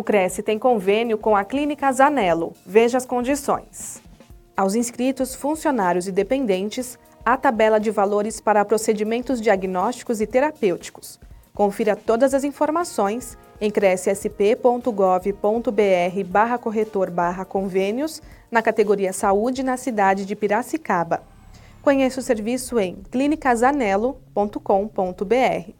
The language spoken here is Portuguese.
O Cresce tem convênio com a Clínica Zanello. Veja as condições. Aos inscritos, funcionários e dependentes, a tabela de valores para procedimentos diagnósticos e terapêuticos. Confira todas as informações em crescsp.gov.br barra corretor barra convênios na categoria Saúde na cidade de Piracicaba. Conheça o serviço em clinicazanelo.com.br.